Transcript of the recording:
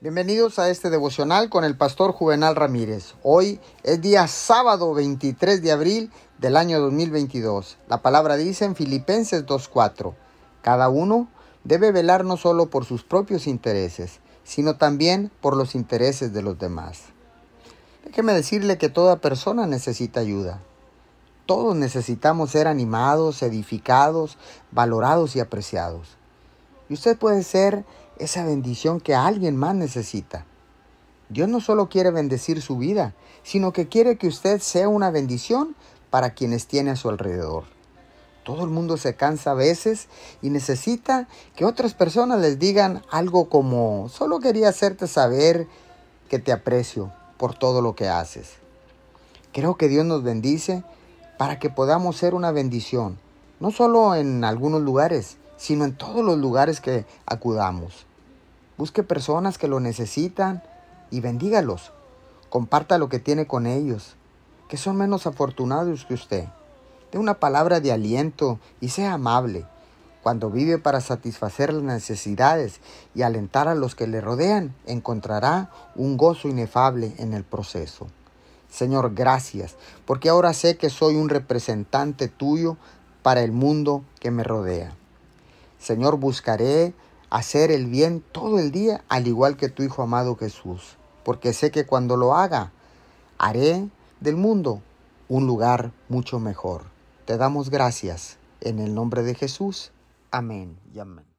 Bienvenidos a este devocional con el pastor Juvenal Ramírez. Hoy es día sábado 23 de abril del año 2022. La palabra dice en Filipenses 2.4, cada uno debe velar no solo por sus propios intereses, sino también por los intereses de los demás. Déjeme decirle que toda persona necesita ayuda. Todos necesitamos ser animados, edificados, valorados y apreciados. Y usted puede ser esa bendición que alguien más necesita. Dios no solo quiere bendecir su vida, sino que quiere que usted sea una bendición para quienes tiene a su alrededor. Todo el mundo se cansa a veces y necesita que otras personas les digan algo como, solo quería hacerte saber que te aprecio por todo lo que haces. Creo que Dios nos bendice para que podamos ser una bendición, no solo en algunos lugares, sino en todos los lugares que acudamos. Busque personas que lo necesitan y bendígalos. Comparta lo que tiene con ellos, que son menos afortunados que usted. Dé una palabra de aliento y sea amable. Cuando vive para satisfacer las necesidades y alentar a los que le rodean, encontrará un gozo inefable en el proceso. Señor, gracias, porque ahora sé que soy un representante tuyo para el mundo que me rodea. Señor, buscaré hacer el bien todo el día, al igual que tu Hijo amado Jesús, porque sé que cuando lo haga, haré del mundo un lugar mucho mejor. Te damos gracias en el nombre de Jesús. Amén y amén.